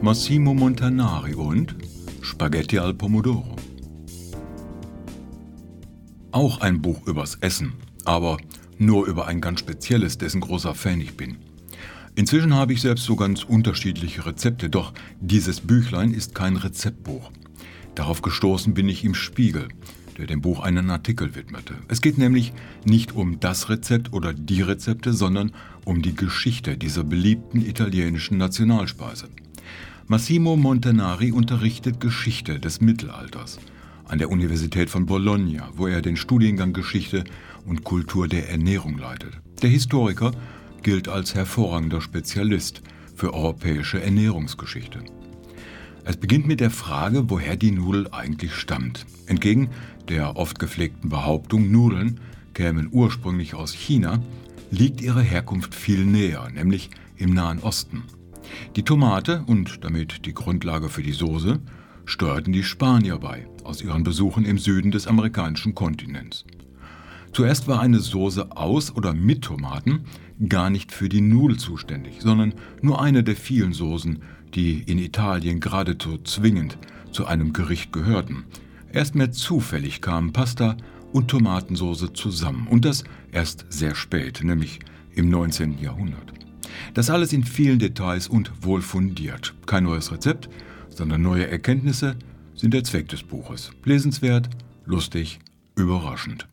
Massimo Montanari und Spaghetti al Pomodoro. Auch ein Buch übers Essen, aber nur über ein ganz spezielles, dessen großer Fan ich bin. Inzwischen habe ich selbst so ganz unterschiedliche Rezepte, doch dieses Büchlein ist kein Rezeptbuch. Darauf gestoßen bin ich im Spiegel, der dem Buch einen Artikel widmete. Es geht nämlich nicht um das Rezept oder die Rezepte, sondern um die Geschichte dieser beliebten italienischen Nationalspeise. Massimo Montanari unterrichtet Geschichte des Mittelalters an der Universität von Bologna, wo er den Studiengang Geschichte und Kultur der Ernährung leitet. Der Historiker gilt als hervorragender Spezialist für europäische Ernährungsgeschichte. Es beginnt mit der Frage, woher die Nudel eigentlich stammt. Entgegen der oft gepflegten Behauptung, Nudeln kämen ursprünglich aus China, liegt ihre Herkunft viel näher, nämlich im Nahen Osten. Die Tomate und damit die Grundlage für die Soße steuerten die Spanier bei aus ihren Besuchen im Süden des amerikanischen Kontinents. Zuerst war eine Soße aus oder mit Tomaten gar nicht für die Nudel zuständig, sondern nur eine der vielen Soßen, die in Italien geradezu zwingend zu einem Gericht gehörten. Erst mehr zufällig kamen Pasta und Tomatensoße zusammen und das erst sehr spät, nämlich im 19. Jahrhundert. Das alles in vielen Details und wohl fundiert. Kein neues Rezept, sondern neue Erkenntnisse sind der Zweck des Buches. Lesenswert, lustig, überraschend.